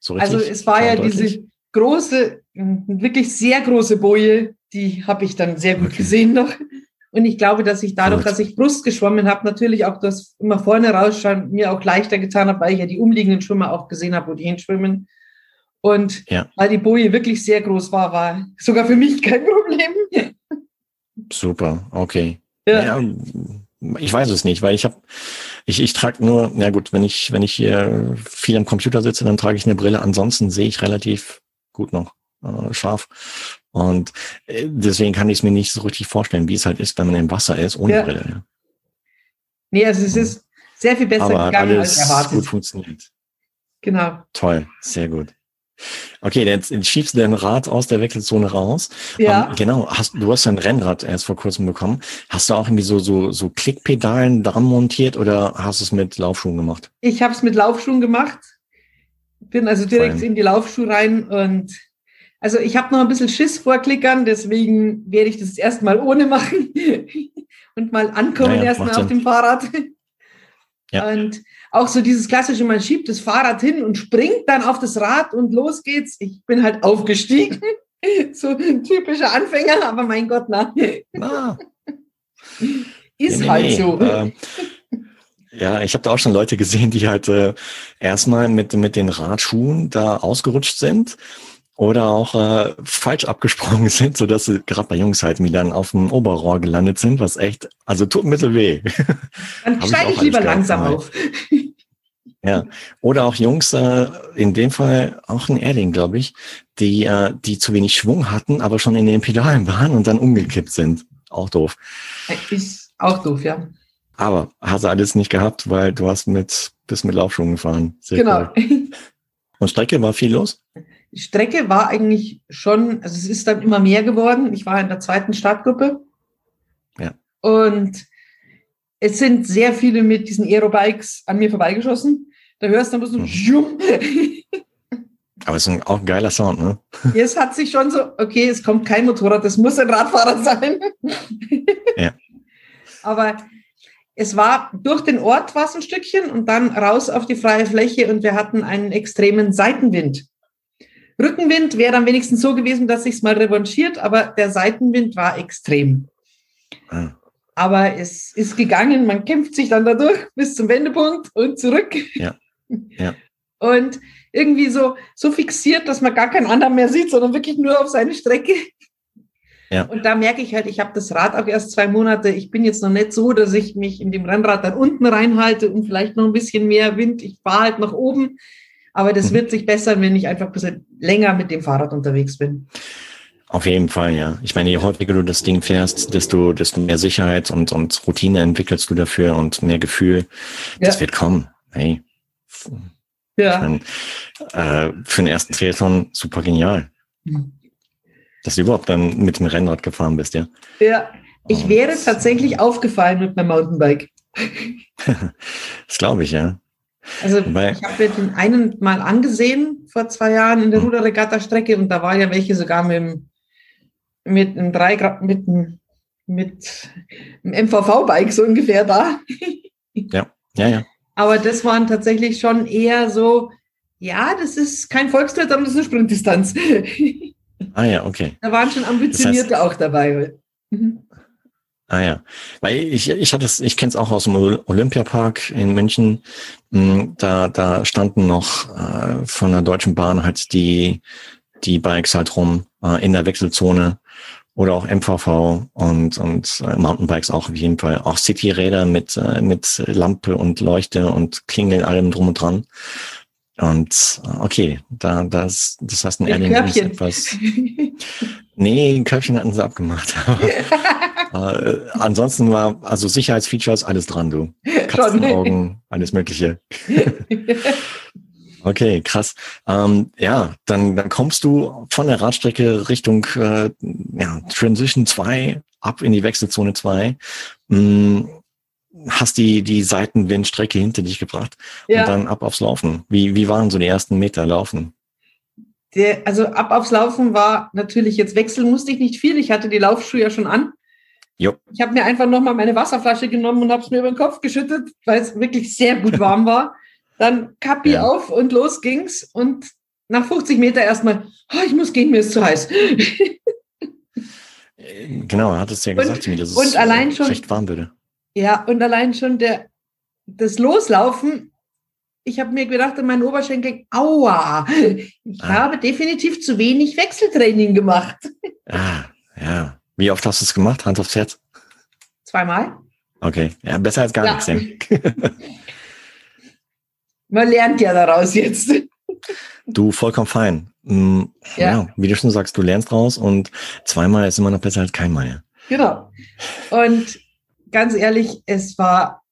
S2: So also es war ja diese große, wirklich sehr große Boje, die habe ich dann sehr gut okay. gesehen noch. Und ich glaube, dass ich dadurch, gut. dass ich Brust geschwommen habe, natürlich auch das immer vorne rausschauen, mir auch leichter getan habe, weil ich ja die umliegenden Schwimmer auch gesehen habe, wo die hinschwimmen. Und ja. weil die Boje wirklich sehr groß war, war sogar für mich kein Problem.
S1: Super, okay. Ja. ja ich weiß es nicht, weil ich habe, ich, ich trage nur, na gut, wenn ich, wenn ich hier viel am Computer sitze, dann trage ich eine Brille. Ansonsten sehe ich relativ gut noch äh, scharf. Und äh, deswegen kann ich es mir nicht so richtig vorstellen, wie es halt ist, wenn man im Wasser ist, ohne ja. Brille. Ja.
S2: Nee, also es ist sehr viel besser
S1: Aber gegangen als erwartet. gut funktioniert.
S2: Genau.
S1: Toll, sehr gut. Okay, jetzt schiebst du dein Rad aus der Wechselzone raus.
S2: Ja.
S1: Um, ähm, genau, hast, du hast ein Rennrad erst vor kurzem bekommen. Hast du auch irgendwie so, so, so Klickpedalen dran montiert oder hast du es mit Laufschuhen gemacht?
S2: Ich habe es mit Laufschuhen gemacht. Bin also direkt Fein. in die Laufschuhe rein und also ich habe noch ein bisschen Schiss vor Klickern, deswegen werde ich das erstmal ohne machen und mal ankommen naja, erstmal auf dem Fahrrad. Ja. Und auch so dieses klassische, man schiebt das Fahrrad hin und springt dann auf das Rad und los geht's. Ich bin halt aufgestiegen. so ein typischer Anfänger, aber mein Gott, na. Ah. Ist nee, halt nee, so.
S1: Äh, ja, ich habe da auch schon Leute gesehen, die halt äh, erstmal mit, mit den Radschuhen da ausgerutscht sind oder auch äh, falsch abgesprungen sind, so dass sie gerade bei Jungs halt wieder dann auf dem Oberrohr gelandet sind, was echt, also tut ein bisschen weh.
S2: Dann steige ich, ich lieber langsam auf.
S1: Ja, oder auch Jungs, äh, in dem Fall auch ein Erding, glaube ich, die, äh, die zu wenig Schwung hatten, aber schon in den Pedalen waren und dann umgekippt sind. Auch doof.
S2: Ist auch doof, ja.
S1: Aber hast du alles nicht gehabt, weil du hast mit, bist mit Laufschuhen gefahren.
S2: Sehr genau. Cool.
S1: Und Strecke war viel los?
S2: Die Strecke war eigentlich schon, also es ist dann immer mehr geworden. Ich war in der zweiten Startgruppe.
S1: Ja.
S2: Und es sind sehr viele mit diesen Aerobikes an mir vorbeigeschossen. Da hörst du dann bloß mhm.
S1: Aber es ist auch ein geiler Sound, ne?
S2: Es hat sich schon so, okay, es kommt kein Motorrad, das muss ein Radfahrer sein.
S1: Ja.
S2: Aber es war durch den Ort war es ein Stückchen und dann raus auf die freie Fläche und wir hatten einen extremen Seitenwind. Rückenwind wäre dann wenigstens so gewesen, dass sich es mal revanchiert, aber der Seitenwind war extrem. Ah. Aber es ist gegangen, man kämpft sich dann dadurch bis zum Wendepunkt und zurück.
S1: Ja. ja.
S2: Und irgendwie so, so fixiert, dass man gar keinen anderen mehr sieht, sondern wirklich nur auf seine Strecke.
S1: Ja.
S2: Und da merke ich halt, ich habe das Rad auch erst zwei Monate. Ich bin jetzt noch nicht so, dass ich mich in dem Rennrad dann unten reinhalte und vielleicht noch ein bisschen mehr Wind. Ich fahre halt nach oben. Aber das mhm. wird sich bessern, wenn ich einfach ein bisschen länger mit dem Fahrrad unterwegs bin.
S1: Auf jeden Fall, ja. Ich meine, je häufiger du das Ding fährst, desto, desto mehr Sicherheit und, und Routine entwickelst du dafür und mehr Gefühl. Ja. Das wird kommen. Hey.
S2: Ja.
S1: Meine, äh, für den ersten Triathlon super genial. Mhm dass du überhaupt dann mit dem Rennrad gefahren bist, ja?
S2: Ja, ich wäre tatsächlich aufgefallen mit meinem Mountainbike.
S1: das glaube ich, ja.
S2: Also Wobei, ich habe mir den einen mal angesehen vor zwei Jahren in der hm. Ruderregatta-Strecke und da war ja welche sogar mit dem, mit einem drei Grad, mit einem, mit einem MVV-Bike so ungefähr da.
S1: ja, ja, ja.
S2: Aber das waren tatsächlich schon eher so, ja, das ist kein Volkstritt, aber das ist eine Sprintdistanz.
S1: Ah ja, okay.
S2: Da waren schon Ambitionierte das heißt, auch dabei. Mhm.
S1: Ah ja, weil ich ich hatte es, ich kenne es auch aus dem Olympiapark in München. Hm, da da standen noch äh, von der Deutschen Bahn halt die die Bikes halt rum äh, in der Wechselzone oder auch MVV und und äh, Mountainbikes auch auf jeden Fall. Auch Cityräder mit äh, mit Lampe und Leuchte und Klingeln allem drum und dran. Und okay, da das das heißt ein
S2: Erling ist
S1: etwas. Nee, ein Köpfchen hatten sie abgemacht. Äh, ansonsten war also Sicherheitsfeatures alles dran, du. Katzenaugen, alles Mögliche. Okay, krass. Ähm, ja, dann, dann kommst du von der Radstrecke Richtung äh, ja, Transition 2 ab in die Wechselzone 2. Hm, hast die, die Seitenwindstrecke hinter dich gebracht ja. und dann ab aufs Laufen. Wie, wie waren so die ersten Meter Laufen?
S2: Der, also ab aufs Laufen war natürlich jetzt wechseln musste ich nicht viel. Ich hatte die Laufschuhe ja schon an.
S1: Jo.
S2: Ich habe mir einfach nochmal meine Wasserflasche genommen und habe es mir über den Kopf geschüttet, weil es wirklich sehr gut warm war. Dann Kappi ja. auf und los ging's. Und nach 50 Meter erstmal, oh, ich muss gehen, mir ist zu heiß.
S1: genau, er hat es ja gesagt,
S2: und, dass es allein schon,
S1: recht warm würde.
S2: Ja, und allein schon der, das Loslaufen, ich habe mir gedacht in meinen Oberschenkel, aua, ich ah. habe definitiv zu wenig Wechseltraining gemacht.
S1: Ah, ja. Wie oft hast du es gemacht? Hand aufs Herz?
S2: Zweimal.
S1: Okay, ja, besser als gar ja. nichts.
S2: Man lernt ja daraus jetzt.
S1: Du, vollkommen fein. Mm, ja. ja. wie du schon sagst, du lernst raus und zweimal ist immer noch besser als keinmal.
S2: Genau. Und ganz ehrlich, es war,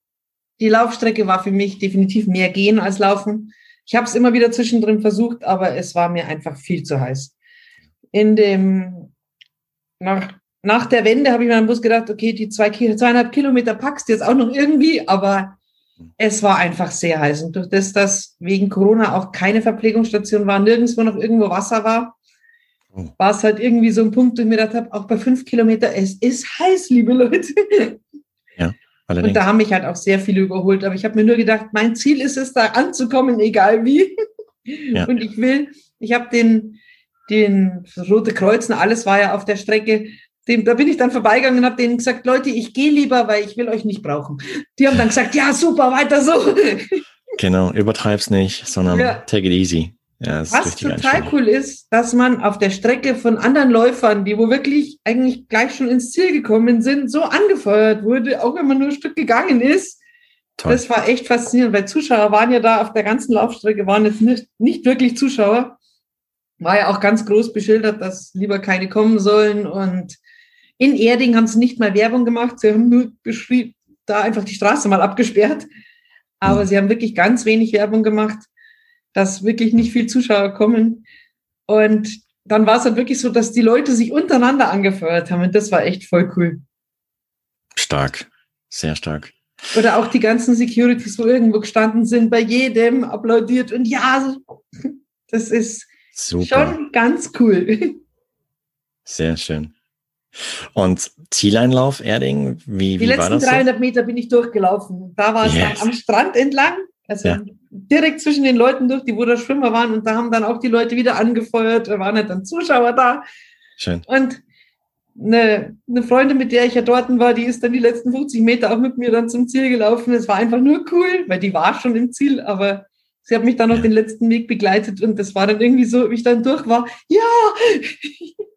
S2: die Laufstrecke war für mich definitiv mehr gehen als laufen. Ich habe es immer wieder zwischendrin versucht, aber es war mir einfach viel zu heiß. In dem, nach, nach der Wende habe ich mir am Bus gedacht, okay, die zwei, zweieinhalb Kilometer packst du jetzt auch noch irgendwie, aber es war einfach sehr heiß. Und durch das, dass wegen Corona auch keine Verpflegungsstation war, nirgendwo noch irgendwo Wasser war, oh. war es halt irgendwie so ein Punkt, wo ich mir gedacht habe, auch bei fünf Kilometer, es ist heiß, liebe Leute. Allerdings. Und da haben mich halt auch sehr viele überholt. Aber ich habe mir nur gedacht, mein Ziel ist es, da anzukommen, egal wie. Ja. Und ich will, ich habe den, den Rote Kreuzen, alles war ja auf der Strecke. Dem, da bin ich dann vorbeigegangen und habe denen gesagt, Leute, ich gehe lieber, weil ich will euch nicht brauchen. Die haben dann gesagt, ja, super, weiter so.
S1: Genau, übertreib's nicht, sondern ja. take it easy.
S2: Ja, Was total cool ist, dass man auf der Strecke von anderen Läufern, die wo wirklich eigentlich gleich schon ins Ziel gekommen sind, so angefeuert wurde, auch wenn man nur ein Stück gegangen ist. Toll. Das war echt faszinierend, weil Zuschauer waren ja da auf der ganzen Laufstrecke, waren jetzt nicht, nicht wirklich Zuschauer. War ja auch ganz groß beschildert, dass lieber keine kommen sollen. Und in Erding haben sie nicht mal Werbung gemacht, sie haben nur beschrieben, da einfach die Straße mal abgesperrt. Aber mhm. sie haben wirklich ganz wenig Werbung gemacht dass wirklich nicht viel Zuschauer kommen. Und dann war es halt wirklich so, dass die Leute sich untereinander angefeuert haben. Und das war echt voll cool.
S1: Stark, sehr stark.
S2: Oder auch die ganzen Securities, wo irgendwo gestanden sind, bei jedem applaudiert. Und ja, das ist Super. schon ganz cool.
S1: Sehr schön. Und Zieleinlauf, Erding, wie,
S2: wie war das? Die letzten 300 so? Meter bin ich durchgelaufen. Da war es yes. am Strand entlang, also ja direkt zwischen den Leuten durch, die wo da Schwimmer waren und da haben dann auch die Leute wieder angefeuert, da waren halt dann Zuschauer da. Schön. Und eine, eine Freundin, mit der ich ja dort war, die ist dann die letzten 50 Meter auch mit mir dann zum Ziel gelaufen. Es war einfach nur cool, weil die war schon im Ziel, aber sie hat mich dann noch ja. den letzten Weg begleitet und das war dann irgendwie so, wie ich dann durch war, ja!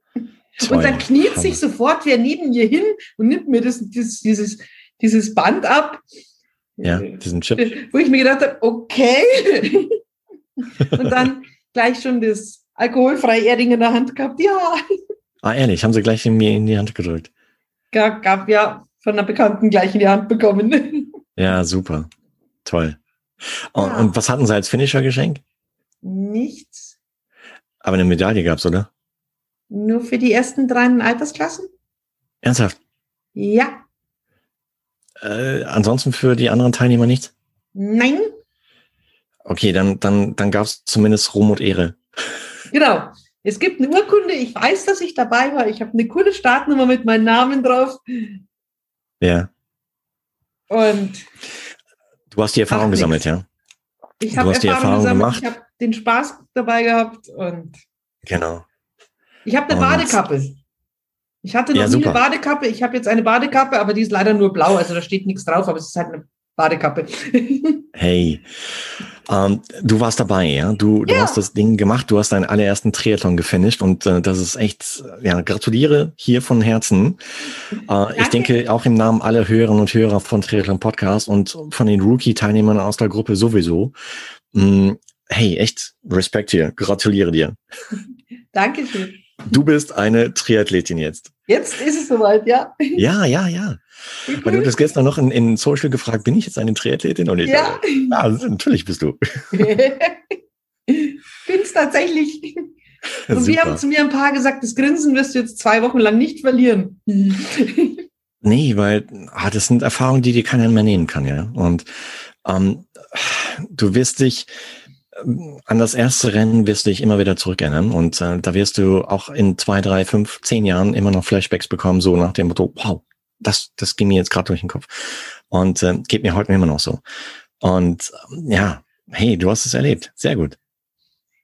S2: Toll. Und dann kniet sich sofort wer neben mir hin und nimmt mir das, dieses, dieses, dieses Band ab
S1: ja, diesen Chip.
S2: Wo ich mir gedacht habe, okay. und dann gleich schon das alkoholfreie Erding in der Hand gehabt. Ja.
S1: Ah, ehrlich, haben sie gleich in mir in die Hand gedrückt.
S2: Gab, gab ja von einer Bekannten gleich in die Hand bekommen.
S1: ja, super. Toll. Und, ja. und was hatten sie als Finisher-Geschenk?
S2: Nichts.
S1: Aber eine Medaille gab's, oder?
S2: Nur für die ersten drei Altersklassen?
S1: Ernsthaft?
S2: Ja.
S1: Äh, ansonsten für die anderen Teilnehmer nichts?
S2: Nein.
S1: Okay, dann, dann, dann gab es zumindest Ruhm und Ehre.
S2: Genau. Es gibt eine Urkunde, ich weiß, dass ich dabei war. Ich habe eine coole Startnummer mit meinem Namen drauf.
S1: Ja.
S2: Und
S1: du hast die Erfahrung gesammelt, ja?
S2: Ich habe Erfahrung, Erfahrung gesammelt, gemacht. ich habe den Spaß dabei gehabt und
S1: genau.
S2: Ich habe eine und Badekappe. Ich hatte noch ja, nie eine Badekappe. Ich habe jetzt eine Badekappe, aber die ist leider nur blau. Also da steht nichts drauf, aber es ist halt eine Badekappe.
S1: hey, ähm, du warst dabei, ja? Du, du ja. hast das Ding gemacht. Du hast deinen allerersten Triathlon gefinisht und äh, das ist echt, ja, gratuliere hier von Herzen. Äh, ich denke auch im Namen aller Hörerinnen und Hörer von Triathlon Podcast und von den Rookie-Teilnehmern aus der Gruppe sowieso. Mh, mm, hey, echt Respekt hier. Gratuliere dir.
S2: Dankeschön.
S1: Du bist eine Triathletin jetzt.
S2: Jetzt ist es soweit, ja.
S1: Ja, ja, ja. Weil du hast gestern noch in, in Social gefragt, bin ich jetzt eine Triathletin? Und ich
S2: ja.
S1: Sage, ja, natürlich bist du.
S2: Bin's tatsächlich. Und wir haben zu mir ein paar gesagt, das Grinsen wirst du jetzt zwei Wochen lang nicht verlieren.
S1: nee, weil ah, das sind Erfahrungen, die dir keiner mehr nehmen kann, ja. Und ähm, du wirst dich, an das erste Rennen wirst du dich immer wieder zurückerinnern und äh, da wirst du auch in zwei, drei, fünf, zehn Jahren immer noch Flashbacks bekommen, so nach dem Motto, wow, das, das ging mir jetzt gerade durch den Kopf und äh, geht mir heute immer noch so. Und äh, ja, hey, du hast es erlebt, sehr gut.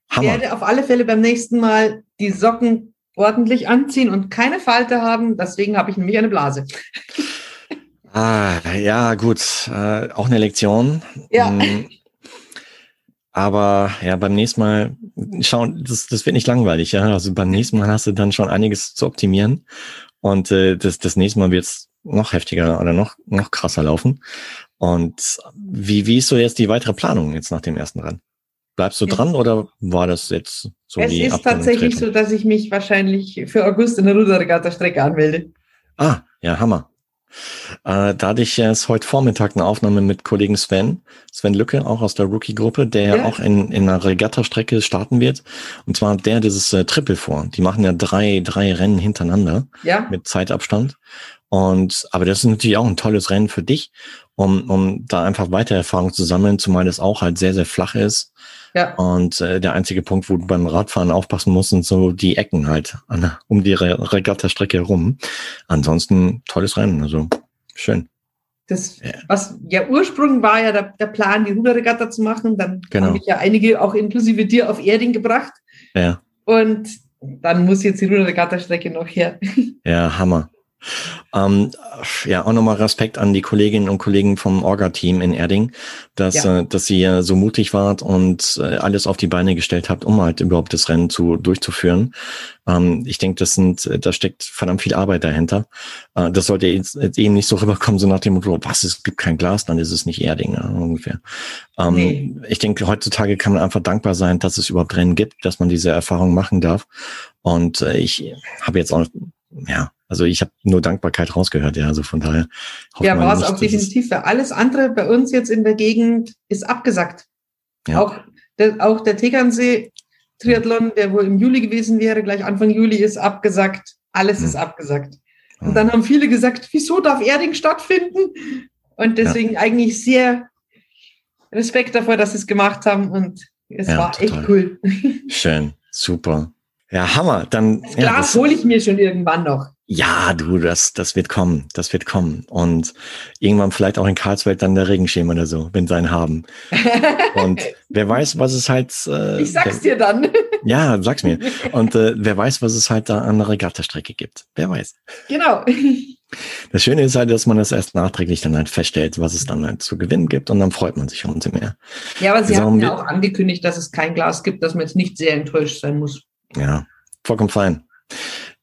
S2: Hammer. Ich werde auf alle Fälle beim nächsten Mal die Socken ordentlich anziehen und keine Falte haben, deswegen habe ich nämlich eine Blase.
S1: Ah, ja, gut, äh, auch eine Lektion.
S2: Ja. Hm,
S1: aber ja, beim nächsten Mal schauen, das, das wird nicht langweilig, ja. Also beim nächsten Mal hast du dann schon einiges zu optimieren. Und äh, das, das nächste Mal wird es noch heftiger oder noch, noch krasser laufen. Und wie, wie ist so jetzt die weitere Planung jetzt nach dem ersten Rennen? Bleibst du dran oder war das jetzt so
S2: Es ist tatsächlich so, dass ich mich wahrscheinlich für August in der Ruderregatta-Strecke anmelde.
S1: Ah, ja, Hammer. Äh, da hatte ich jetzt heute Vormittag eine Aufnahme mit Kollegen Sven, Sven Lücke, auch aus der Rookie-Gruppe, der ja. auch in, in einer Regatta-Strecke starten wird. Und zwar der dieses äh, Triple vor. Die machen ja drei, drei Rennen hintereinander
S2: ja.
S1: mit Zeitabstand. Und aber das ist natürlich auch ein tolles Rennen für dich, um, um da einfach weiter Erfahrung zu sammeln, zumal es auch halt sehr, sehr flach ist.
S2: Ja.
S1: Und äh, der einzige Punkt, wo du beim Radfahren aufpassen musst, sind so die Ecken halt an, um die Re Regatta-Strecke herum. Ansonsten tolles Rennen, also schön.
S2: das, ja. was ja Ursprung war ja der, der Plan, die Ruderregatta zu machen. Dann genau. habe ich ja einige, auch inklusive dir, auf Erding gebracht.
S1: Ja.
S2: Und dann muss jetzt die Ruderregatta-Strecke noch her.
S1: Ja, Hammer. Ähm, ja, auch nochmal Respekt an die Kolleginnen und Kollegen vom Orga-Team in Erding, dass, ja. äh, dass ihr so mutig wart und äh, alles auf die Beine gestellt habt, um halt überhaupt das Rennen zu, durchzuführen. Ähm, ich denke, das sind, da steckt verdammt viel Arbeit dahinter. Äh, das sollte jetzt, jetzt eben nicht so rüberkommen, so nach dem Motto, was, es gibt kein Glas, dann ist es nicht Erding, ja, ungefähr. Ähm, nee. Ich denke, heutzutage kann man einfach dankbar sein, dass es überhaupt Rennen gibt, dass man diese Erfahrung machen darf. Und äh, ich habe jetzt auch, ja, also ich habe nur Dankbarkeit rausgehört, ja. Also von daher.
S2: Ja, war es auch definitiv. Für alles andere bei uns jetzt in der Gegend ist abgesagt. Ja. Auch, der, auch der Tegernsee Triathlon, der wohl im Juli gewesen wäre, gleich Anfang Juli ist abgesagt. Alles hm. ist abgesagt. Und dann haben viele gesagt, wieso darf Erding stattfinden? Und deswegen ja. eigentlich sehr Respekt davor, dass sie es gemacht haben. Und es ja, war total. echt cool.
S1: Schön, super. Ja, Hammer. Dann,
S2: das Glas ja, hole ich mir schon irgendwann noch.
S1: Ja, du, das, das wird kommen, das wird kommen. Und irgendwann vielleicht auch in Karlsfeld dann der Regenschirm oder so, wenn sie einen haben. Und wer weiß, was es halt.
S2: Äh, ich sag's dir dann.
S1: Ja, sag's mir. Und äh, wer weiß, was es halt da an der Regattastrecke gibt. Wer weiß.
S2: Genau.
S1: Das Schöne ist halt, dass man das erst nachträglich dann halt feststellt, was es dann halt zu gewinnen gibt und dann freut man sich umso mehr.
S2: Ja, aber Sie haben ja auch angekündigt, dass es kein Glas gibt, dass man jetzt nicht sehr enttäuscht sein muss.
S1: Ja, vollkommen fein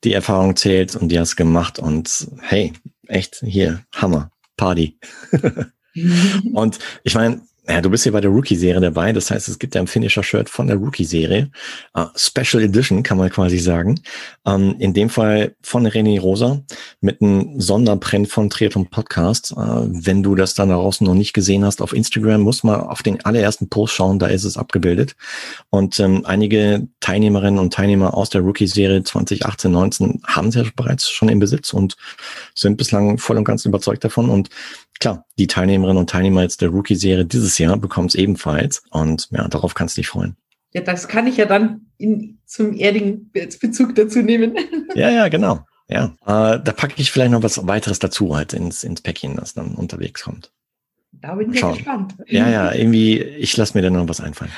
S1: die Erfahrung zählt und die hast gemacht und hey, echt hier, Hammer, Party. und ich meine, ja, du bist hier bei der Rookie-Serie dabei. Das heißt, es gibt ja ein Finisher-Shirt von der Rookie-Serie. Uh, Special Edition, kann man quasi sagen. Um, ähm, in dem Fall von René Rosa mit einem Sonderprint von Triathlon Podcast. Uh, wenn du das dann draußen noch nicht gesehen hast auf Instagram, musst mal auf den allerersten Post schauen. Da ist es abgebildet. Und um, ähm, einige Teilnehmerinnen und Teilnehmer aus der Rookie-Serie 2018, 19 haben sie ja bereits schon im Besitz und sind bislang voll und ganz überzeugt davon. Und klar, die Teilnehmerinnen und Teilnehmer jetzt der Rookie-Serie dieses Jahr bekommen es ebenfalls. Und ja, darauf kannst du dich freuen.
S2: Ja, das kann ich ja dann in, zum erdigen Bezug dazu nehmen.
S1: Ja, ja, genau. Ja, äh, da packe ich vielleicht noch was weiteres dazu halt ins, ins Päckchen, das dann unterwegs kommt.
S2: Da bin ich gespannt.
S1: Ja, ja, irgendwie, ich lasse mir dann noch was einfallen.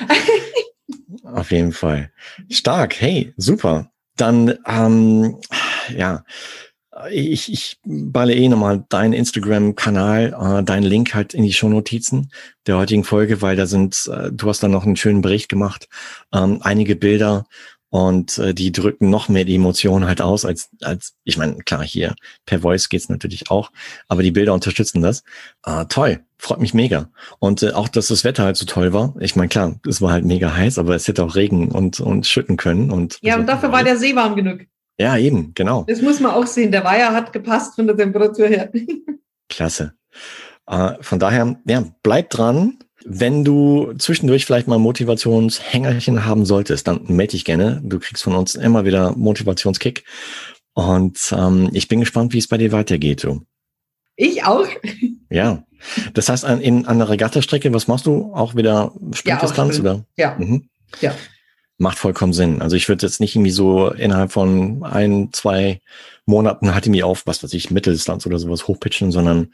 S1: Auf jeden Fall. Stark, hey, super. Dann, ähm, ja, ich, ich balle eh nochmal deinen Instagram-Kanal, äh, deinen Link halt in die Shownotizen der heutigen Folge, weil da sind, äh, du hast da noch einen schönen Bericht gemacht, ähm, einige Bilder und äh, die drücken noch mehr die Emotionen halt aus, als, als ich meine, klar, hier per Voice geht's natürlich auch, aber die Bilder unterstützen das. Äh, toll, freut mich mega. Und äh, auch, dass das Wetter halt so toll war. Ich meine, klar, es war halt mega heiß, aber es hätte auch Regen und, und schütten können. Und
S2: ja, und dafür war der See warm genug.
S1: Ja, eben, genau.
S2: Das muss man auch sehen. Der Weiher hat gepasst von der Temperatur her.
S1: Klasse. Äh, von daher, ja, bleib dran. Wenn du zwischendurch vielleicht mal Motivationshängerchen haben solltest, dann melde dich gerne. Du kriegst von uns immer wieder Motivationskick. Und ähm, ich bin gespannt, wie es bei dir weitergeht. Du.
S2: Ich auch.
S1: Ja. Das heißt, an, in, an der Regattastrecke, was machst du? Auch wieder Sprintdistanz?
S2: Ja, oder? Ja. Mhm. ja
S1: macht vollkommen Sinn. Also ich würde jetzt nicht irgendwie so innerhalb von ein, zwei Monaten halt irgendwie auf, was weiß ich, Mitteldistanz oder sowas hochpitchen, sondern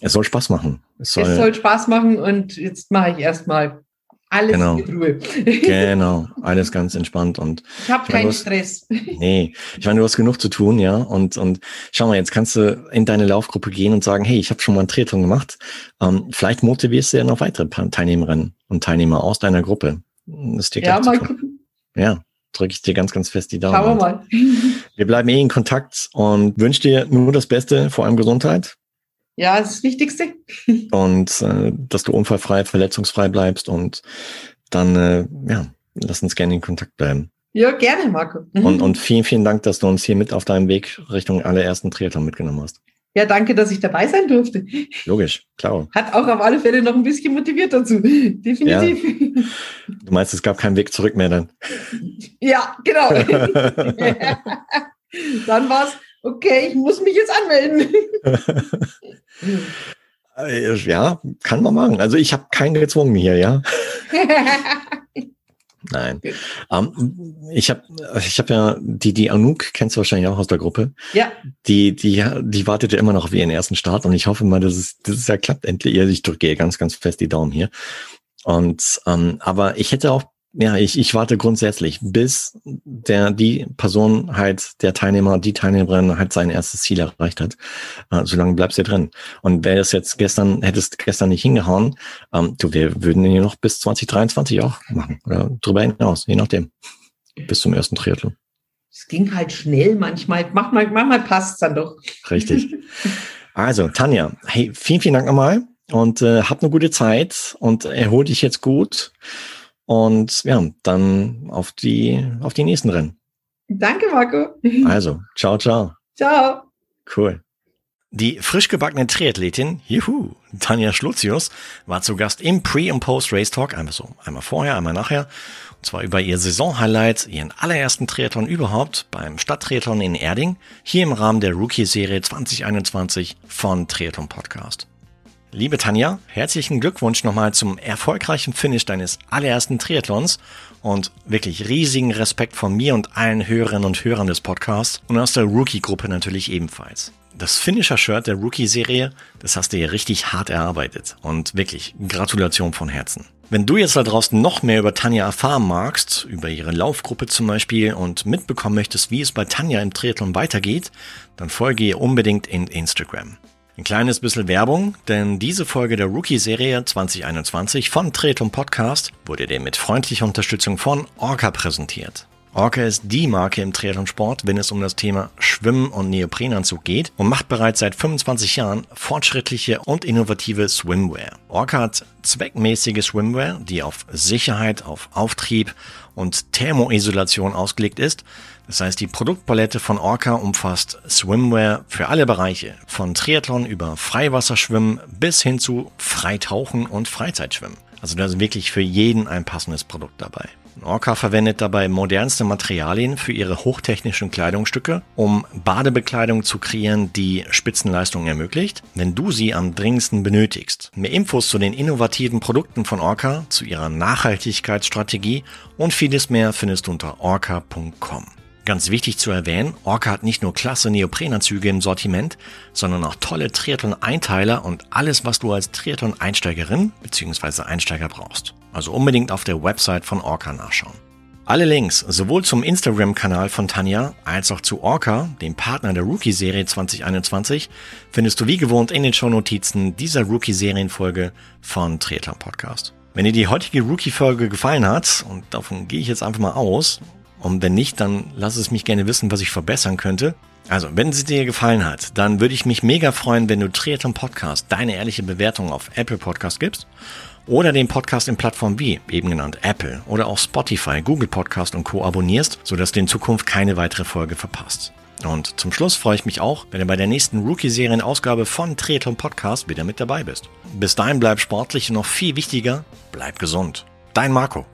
S1: es soll Spaß machen.
S2: Es soll, es soll Spaß machen und jetzt mache ich erstmal alles
S1: genau. mit Ruhe. genau, alles ganz entspannt und
S2: ich habe keinen hast, Stress.
S1: Nee, ich meine, du hast genug zu tun, ja. Und und schau mal, jetzt kannst du in deine Laufgruppe gehen und sagen, hey, ich habe schon mal einen Triathlon gemacht. Ähm, vielleicht motivierst du ja noch weitere Teilnehmerinnen und Teilnehmer aus deiner Gruppe.
S2: Das ist dir ja, mal gucken.
S1: Ja, drücke ich dir ganz, ganz fest die Daumen.
S2: Schauen wir mal.
S1: Wir bleiben eh in Kontakt und wünsche dir nur das Beste, vor allem Gesundheit.
S2: Ja, das, ist das Wichtigste.
S1: Und äh, dass du unfallfrei, verletzungsfrei bleibst und dann, äh, ja, lass uns gerne in Kontakt bleiben.
S2: Ja, gerne, Marco.
S1: Und, und vielen, vielen Dank, dass du uns hier mit auf deinem Weg Richtung allerersten Triathlon mitgenommen hast.
S2: Ja, danke, dass ich dabei sein durfte.
S1: Logisch, klar.
S2: Hat auch auf alle Fälle noch ein bisschen motiviert dazu. Definitiv. Ja.
S1: Du meinst, es gab keinen Weg zurück mehr dann?
S2: Ja, genau. dann war es, okay, ich muss mich jetzt anmelden.
S1: Ja, kann man machen. Also ich habe keinen gezwungen hier, ja. Nein. Um, ähm, ich habe ich hab ja, die, die Anouk kennst du wahrscheinlich auch aus der Gruppe.
S2: Ja.
S1: Die, die, die wartet ja immer noch auf ihren ersten Start und ich hoffe mal, dass es, dass es ja klappt endlich. Ich drücke ihr ganz, ganz fest die Daumen hier. Und ähm, aber ich hätte auch ja, ich, ich warte grundsätzlich, bis der, die Person halt, der Teilnehmer, die Teilnehmerin halt sein erstes Ziel erreicht hat. Äh, solange bleibst du drin. Und wäre es jetzt gestern, hättest gestern nicht hingehauen, ähm, du, wir würden ihn noch bis 2023 auch machen. Oder drüber hinaus, je nachdem. Bis zum ersten Triathlon.
S2: Es ging halt schnell manchmal. Manchmal, manchmal passt dann doch.
S1: Richtig. Also, Tanja, hey, vielen, vielen Dank nochmal und äh, hab eine gute Zeit und erhol dich jetzt gut. Und ja, dann auf die, auf die nächsten Rennen.
S2: Danke, Marco.
S1: Also, ciao, ciao.
S2: Ciao.
S1: Cool. Die frisch gebackene Triathletin, juhu, Tanja Schlutzius, war zu Gast im Pre- und Post-Race Talk, einmal so, einmal vorher, einmal nachher, und zwar über ihr Saisonhighlight, ihren allerersten Triathlon überhaupt beim Stadttriathlon in Erding, hier im Rahmen der Rookie-Serie 2021 von Triathlon Podcast. Liebe Tanja, herzlichen Glückwunsch nochmal zum erfolgreichen Finish deines allerersten Triathlons und wirklich riesigen Respekt von mir und allen Hörerinnen und Hörern des Podcasts und aus der Rookie-Gruppe natürlich ebenfalls. Das Finisher-Shirt der Rookie-Serie, das hast du ja richtig hart erarbeitet und wirklich Gratulation von Herzen. Wenn du jetzt da draußen noch mehr über Tanja erfahren magst, über ihre Laufgruppe zum Beispiel und mitbekommen möchtest, wie es bei Tanja im Triathlon weitergeht, dann folge ihr unbedingt in Instagram. Ein kleines bisschen Werbung, denn diese Folge der Rookie-Serie 2021 von Tretum Podcast wurde dir mit freundlicher Unterstützung von Orca präsentiert. Orca ist die Marke im Triathlonsport, wenn es um das Thema Schwimmen und Neoprenanzug geht und macht bereits seit 25 Jahren fortschrittliche und innovative Swimwear. Orca hat zweckmäßige Swimwear, die auf Sicherheit, auf Auftrieb und Thermoisolation ausgelegt ist. Das heißt, die Produktpalette von Orca umfasst Swimwear für alle Bereiche, von Triathlon über Freiwasserschwimmen bis hin zu Freitauchen und Freizeitschwimmen. Also da ist wirklich für jeden ein passendes Produkt dabei. Orca verwendet dabei modernste Materialien für ihre hochtechnischen Kleidungsstücke, um Badebekleidung zu kreieren, die Spitzenleistung ermöglicht, wenn du sie am dringendsten benötigst. Mehr Infos zu den innovativen Produkten von Orca, zu ihrer Nachhaltigkeitsstrategie und vieles mehr findest du unter orca.com. Ganz wichtig zu erwähnen, Orca hat nicht nur klasse Neoprenanzüge im Sortiment, sondern auch tolle Triathlon-Einteiler und alles, was du als Triathlon-Einsteigerin bzw. Einsteiger brauchst. Also unbedingt auf der Website von Orca nachschauen. Alle Links, sowohl zum Instagram-Kanal von Tanja als auch zu Orca, dem Partner der Rookie-Serie 2021, findest du wie gewohnt in den Shownotizen dieser Rookie-Serienfolge von Triathlon Podcast. Wenn dir die heutige Rookie-Folge gefallen hat, und davon gehe ich jetzt einfach mal aus, und wenn nicht, dann lass es mich gerne wissen, was ich verbessern könnte. Also, wenn sie dir gefallen hat, dann würde ich mich mega freuen, wenn du Triathlon Podcast deine ehrliche Bewertung auf Apple Podcast gibst oder den Podcast in Plattformen wie eben genannt Apple oder auch Spotify, Google Podcast und Co. abonnierst, sodass du in Zukunft keine weitere Folge verpasst. Und zum Schluss freue ich mich auch, wenn du bei der nächsten Rookie-Serien-Ausgabe von Triathlon Podcast wieder mit dabei bist. Bis dahin bleib sportlich und noch viel wichtiger, bleib gesund. Dein Marco.